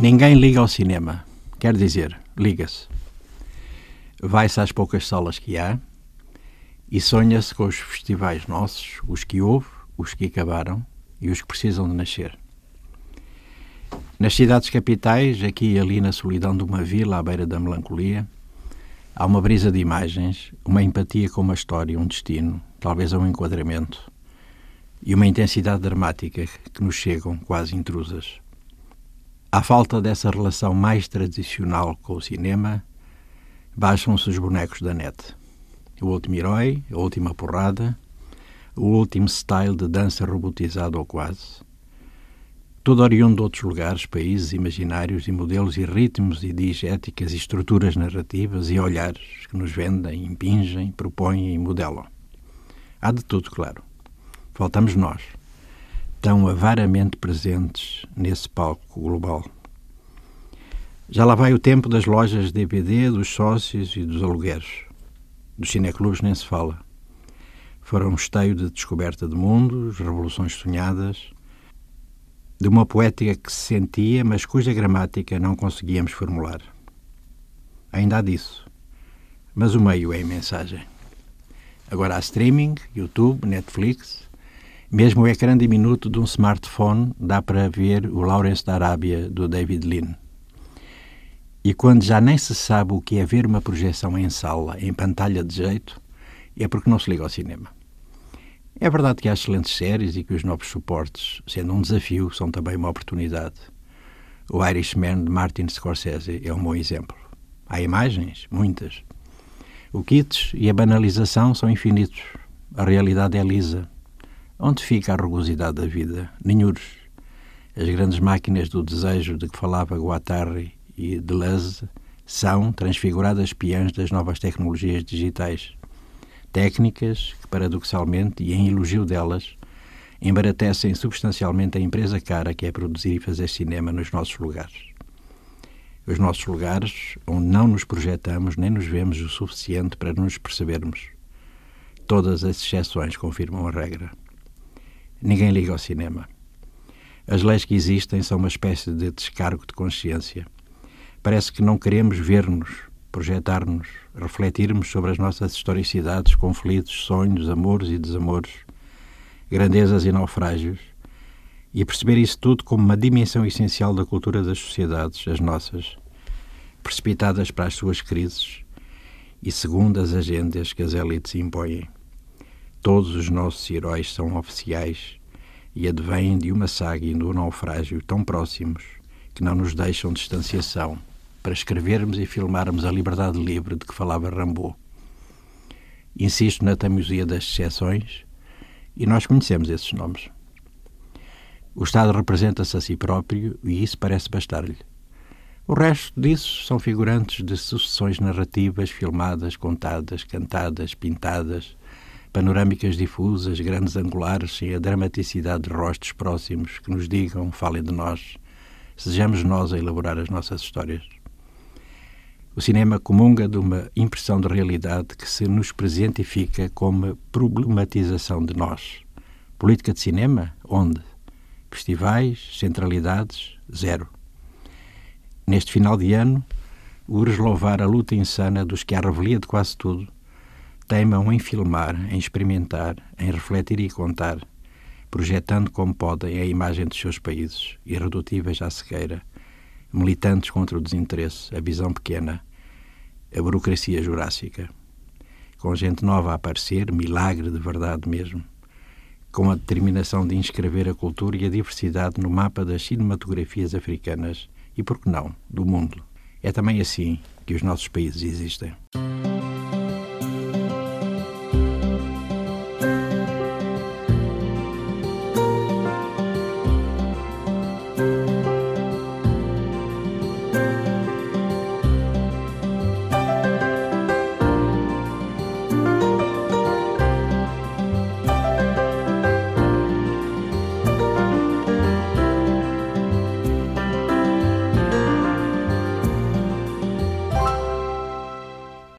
Ninguém liga ao cinema. Quer dizer, liga-se. Vai-se às poucas salas que há e sonha-se com os festivais nossos, os que houve, os que acabaram e os que precisam de nascer. Nas cidades capitais, aqui e ali na solidão de uma vila à beira da melancolia, há uma brisa de imagens, uma empatia com uma história, um destino, talvez um enquadramento, e uma intensidade dramática que nos chegam quase intrusas. À falta dessa relação mais tradicional com o cinema, baixam-se os bonecos da net. O último herói, a última porrada, o último style de dança robotizado ou quase. Tudo oriundo de outros lugares, países imaginários e modelos e ritmos e diegéticas e estruturas narrativas e olhares que nos vendem, impingem, propõem e modelam. Há de tudo, claro. Faltamos nós tão avaramente presentes nesse palco global. Já lá vai o tempo das lojas de DVD, dos sócios e dos alugueres. Dos cineclubes nem se fala. Foram um esteio de descoberta de mundos, revoluções sonhadas, de uma poética que se sentia, mas cuja gramática não conseguíamos formular. Ainda há disso. Mas o meio é a mensagem. Agora há streaming, YouTube, Netflix, mesmo o ecrã diminuto de um smartphone dá para ver o Lawrence da Arábia do David Lean. E quando já nem se sabe o que é ver uma projeção em sala, em pantalha de jeito, é porque não se liga ao cinema. É verdade que há excelentes séries e que os novos suportes, sendo um desafio, são também uma oportunidade. O Irishman de Martin Scorsese é um bom exemplo. Há imagens, muitas. O kits e a banalização são infinitos. A realidade é lisa. Onde fica a rugosidade da vida? Ninhures. As grandes máquinas do desejo de que falava Guattari e Deleuze são transfiguradas peãs das novas tecnologias digitais. Técnicas que, paradoxalmente e em elogio delas, embaratecem substancialmente a empresa cara que é produzir e fazer cinema nos nossos lugares. Os nossos lugares onde não nos projetamos nem nos vemos o suficiente para nos percebermos. Todas as exceções confirmam a regra. Ninguém liga ao cinema. As leis que existem são uma espécie de descargo de consciência. Parece que não queremos ver-nos, projetar-nos, refletirmos sobre as nossas historicidades, conflitos, sonhos, amores e desamores, grandezas e naufrágios, e perceber isso tudo como uma dimensão essencial da cultura das sociedades, as nossas, precipitadas para as suas crises e segundo as agendas que as elites impõem. Todos os nossos heróis são oficiais e advêm de uma saga e de um naufrágio tão próximos que não nos deixam distanciação para escrevermos e filmarmos a liberdade livre de que falava Rambaud. Insisto na teimosia das exceções e nós conhecemos esses nomes. O Estado representa-se a si próprio e isso parece bastar-lhe. O resto disso são figurantes de sucessões narrativas filmadas, contadas, cantadas, pintadas, panorâmicas difusas, grandes angulares, sem a dramaticidade de rostos próximos que nos digam, falem de nós, sejamos nós a elaborar as nossas histórias. O cinema comunga de uma impressão de realidade que se nos presentifica como problematização de nós. Política de cinema? Onde? Festivais? Centralidades? Zero. Neste final de ano, urge louvar a luta insana dos que, à revelia de quase tudo, teimam em filmar, em experimentar, em refletir e contar, projetando como podem a imagem dos seus países, irredutíveis à cegueira, militantes contra o desinteresse, a visão pequena, a burocracia jurássica. Com gente nova a aparecer, milagre de verdade mesmo, com a determinação de inscrever a cultura e a diversidade no mapa das cinematografias africanas e, por que não, do mundo. É também assim que os nossos países existem.